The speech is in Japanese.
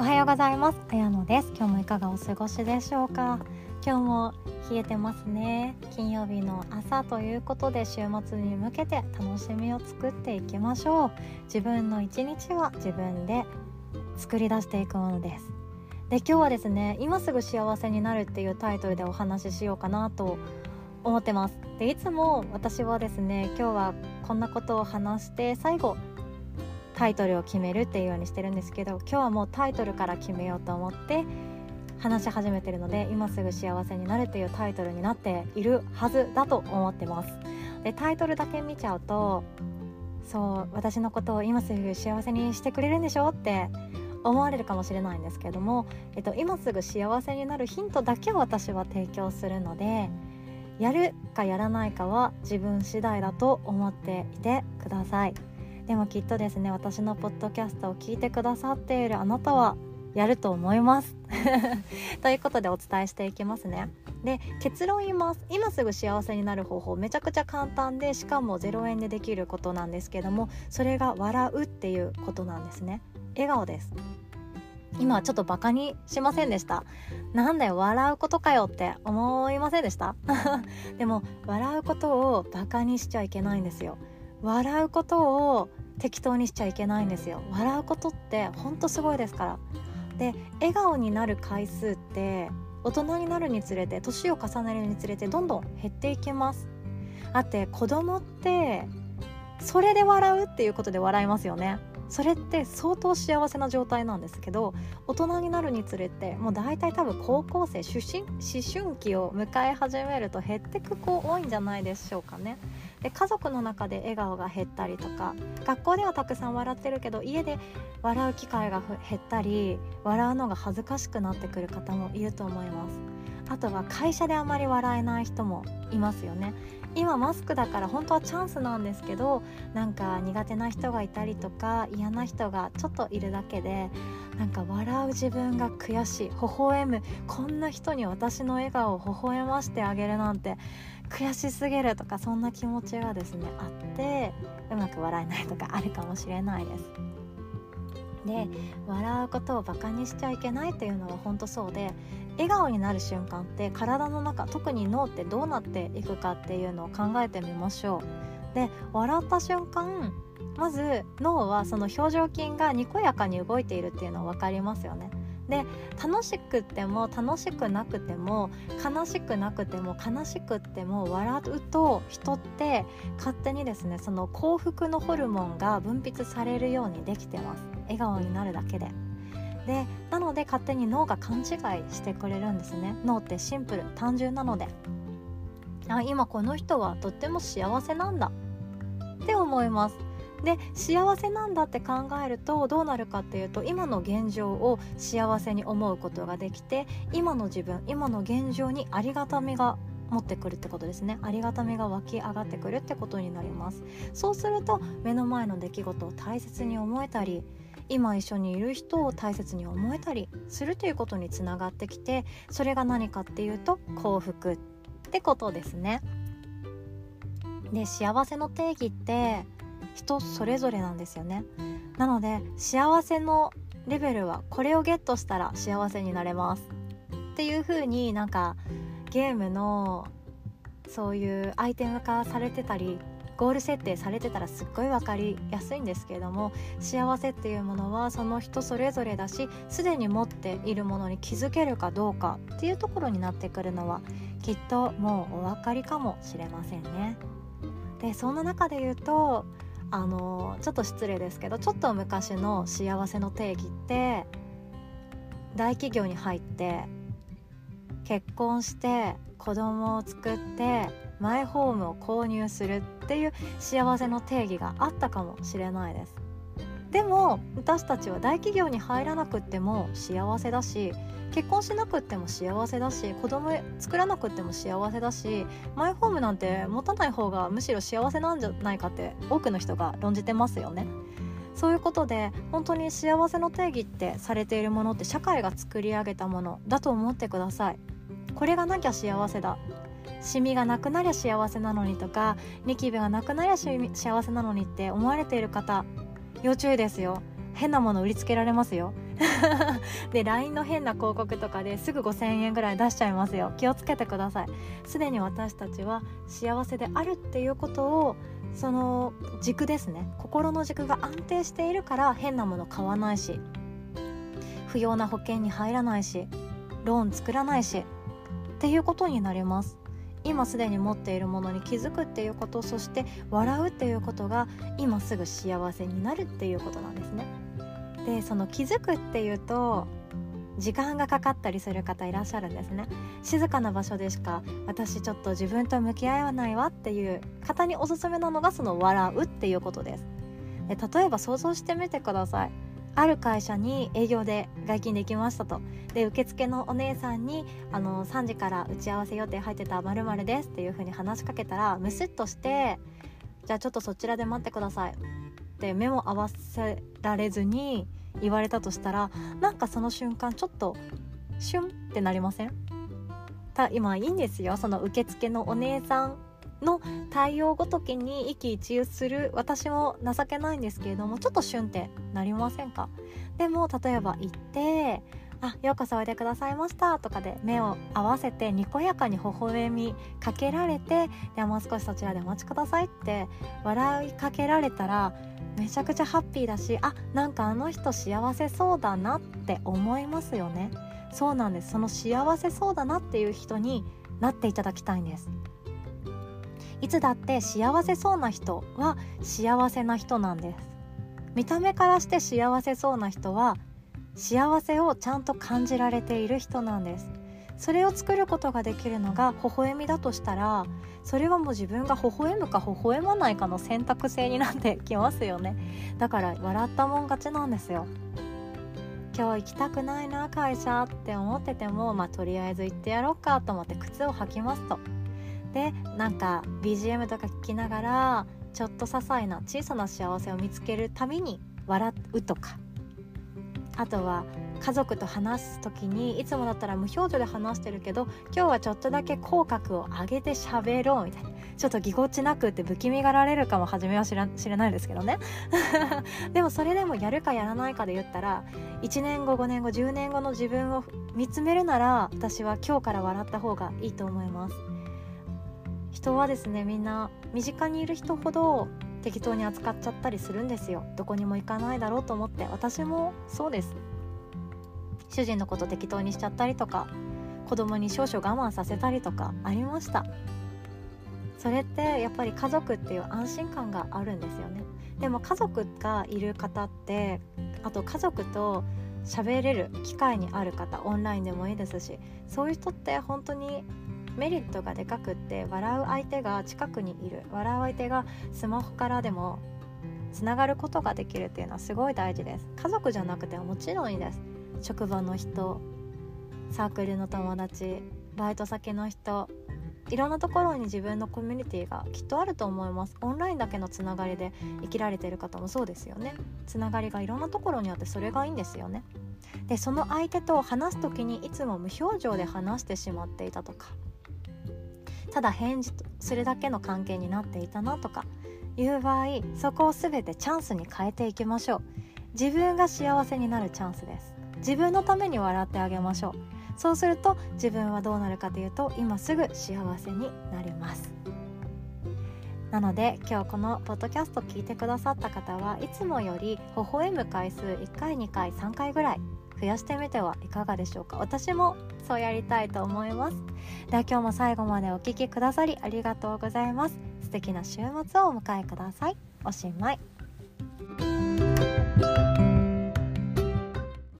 おはようございます。綾野です。今日もいかがお過ごしでしょうか？今日も冷えてますね。金曜日の朝ということで週末に向けて楽しみを作っていきましょう。自分の一日は自分で作り出していくものです。で今日はですね今すぐ幸せになるっていうタイトルでお話ししようかなと思ってます。でいつも私はですね今日はこんなことを話して最後タイトルを決めるっていうようにしてるんですけど今日はもうタイトルから決めようと思って話し始めてるので今すぐ幸せになるっていうタイトルになっているはずだと思ってますでタイトルだけ見ちゃうとそう私のことを今すぐ幸せにしてくれるんでしょって思われるかもしれないんですけども、えっと、今すぐ幸せになるヒントだけを私は提供するのでやるかやらないかは自分次第だと思っていてください。でもきっとですね私のポッドキャストを聞いてくださっているあなたはやると思います。ということでお伝えしていきますね。で結論言います。今すぐ幸せになる方法めちゃくちゃ簡単でしかも0円でできることなんですけどもそれが笑うっていうことなんですね。笑顔です。今ちょっとバカにしませんでした。なんだよ笑うことかよって思いませんでした？でも笑うことをバカにしちゃいけないんですよ。笑うことを適当にしちゃいけないんですよ。笑うことってほんとすごいですから。で笑顔になる回数って大人になるにつれて年を重ねるにつれてどんどん減っていきます。だって子供ってそれで笑うっていうことで笑いますよね。それって相当幸せな状態なんですけど大人になるにつれてもう大体多分高校生出身思春期を迎え始めると減ってく子多いんじゃないでしょうかね。で家族の中で笑顔が減ったりとか学校ではたくさん笑ってるけど家で笑う機会が減ったり笑うのが恥ずかしくなってくる方もいると思います。あとは会社であまり笑えない人もいますよね。今マスクだから本当はチャンスなんですけどなんか苦手な人がいたりとか嫌な人がちょっといるだけでなんか笑う自分が悔しい微笑むこんな人に私の笑顔を微笑ましてあげるなんて悔しすぎるとかそんな気持ちがですねあってうまく笑えないとかあるかもしれないです。で笑うことをバカにしちゃいけないっていうのは本当そうで笑顔になる瞬間って体の中特に脳ってどうなっていくかっていうのを考えてみましょう。で笑った瞬間まず脳はその表情筋がにこやかに動いているっていうのは分かりますよね。で楽しくっても楽しくなくても悲しくなくても悲しくっても笑うと人って勝手にですねその幸福のホルモンが分泌されるようにできてます笑顔になるだけで。でなので勝手に脳が勘違いしてくれるんですね。脳ってシンプル単純なので。あ今この人はとっても幸せなんだ。って思います。で幸せなんだって考えるとどうなるかっていうと今の現状を幸せに思うことができて今の自分今の現状にありがたみが持ってくるってことですね。ありがたみが湧き上がってくるってことになります。そうすると目の前の出来事を大切に思えたり今一緒にいる人を大切に思えたりするということにつながってきてそれが何かっていうと幸福ってことですね。で幸せの定義って人それぞれなんですよね。なので幸せのレベルはこれをゲットしたら幸せになれますっていう風になんかゲームのそういうアイテム化されてたりゴール設定されてたらすっごい分かりやすいんですけれども幸せっていうものはその人それぞれだしすでに持っているものに気づけるかどうかっていうところになってくるのはきっともうお分かりかもしれませんね。でそんな中で言うとあのちょっと失礼ですけどちょっと昔の幸せの定義って大企業に入って結婚して子供を作ってマイホームを購入するっていう幸せの定義があったかもしれないですでも私たちは大企業に入らなくっても幸せだし結婚しなくっても幸せだし子供作らなくっても幸せだしマイホームなんて持たない方がむしろ幸せなんじゃないかって多くの人が論じてますよね。そういうことで本当に幸せの定義ってされているものって社会が作り上げたものだと思ってください。これがなきゃ幸せだシミがなくなりゃ幸せなのにとかニキビがなくなりゃ幸せなのにって思われている方要注意ですよ。変なもの売りつけられますよ。で LINE の変な広告とかですぐ5000円ぐらい出しちゃいますよ。気をつけてください。すでに私たちは幸せであるっていうことをその軸ですね。心の軸が安定しているから変なもの買わないし不要な保険に入らないしローン作らないしっていうことになります今すでに持っているものに気づくっていうことそして笑うっていうことが今すぐ幸せになるっていうことなんですね。でその気づくっていうと時間がかかったりする方いらっしゃるんですね。静かな場所でしか私ちょっと自分と向き合わないわっていう方におすすめなのがその笑うっていうことです。で例えば想像してみてください。ある会社に営業で外勤できましたと。で受付のお姉さんにあの3時から打ち合わせ予定入ってたまるですっていう風に話しかけたらムスッとしてじゃあちょっとそちらで待ってください。って目も合わせられずに言われたとしたらなんかその瞬間ちょっとシュンってなりません？た今いいんですよ。その受付のお姉さんの対応ごときに一喜一憂する私も情けないんですけれどもちょっとシュンってなりませんか？でも例えば行ってあようこそおいでくださいましたとかで目を合わせてにこやかに微笑みかけられてではもう少しそちらでお待ちくださいって笑いかけられたらめちゃくちゃハッピーだしあなんかあの人幸せそうだなって思いますよね。そうなんです。その幸せそうだなっていう人になっていただきたいんです。いつだって幸せそうな人は幸せな人なんです。見た目からして幸せそうな人は幸せをちゃんと感じられている人なんです。それを作ることができるのが微笑みだとしたらそれはもう自分が微笑むか微笑まないかの選択制になってきますよね。だから笑ったもん勝ちなんですよ。今日行きたくないな会社って思っててもまあとりあえず行ってやろうかと思って靴を履きますと。でなんか BGM とか聞きながらちょっと些細な小さな幸せを見つけるために笑うとか。あとは家族と話す時にいつもだったら無表情で話してるけど今日はちょっとだけ口角を上げて喋ろうみたいな。ちょっとぎこちなくって不気味がられるかも初めは知ら知れないですけどね。でもそれでもやるかやらないかで言ったら1年後5年後10年後の自分を見つめるなら私は今日から笑った方がいいと思います。人はですねみんな身近にいる人ほど適当に扱っちゃったりするんですよ。どこにも行かないだろうと思って。私もそうです。主人のこと適当にしちゃったりとか子供に少々我慢させたりとかありました。それってやっぱり家族っていう安心感があるんですよね。でも家族がいる方ってあと家族と喋れる機会にある方オンラインでもいいですしそういう人って本当にメリットがでかくって笑う相手が近くにいる。笑う相手がスマホからでもつながることができるっていうのはすごい大事です。家族じゃなくてももちろんいいです。職場の人サークルの友達バイト先の人いろんなところに自分のコミュニティがきっとあると思います。オンラインだけのつながりで生きられてる方もそうですよね。つながりがいろんなところにあってそれがいいんですよね。でその相手と話す時にいつも無表情で話してしまっていたとか。ただ返事するだけの関係になっていたなとかいう場合そこを全てチャンスに変えていきましょう。自分が幸せになるチャンスです。自分のために笑ってあげましょう。そうすると自分はどうなるかというと今すぐ幸せになります。なので今日このポッドキャスト聞いてくださった方はいつもより微笑む回数1回2回3回ぐらい増やしてみてはいかがでしょうか？私もそうやりたいと思います。では今日も最後までお聴きくださりありがとうございます。素敵な週末をお迎えください。おしまい。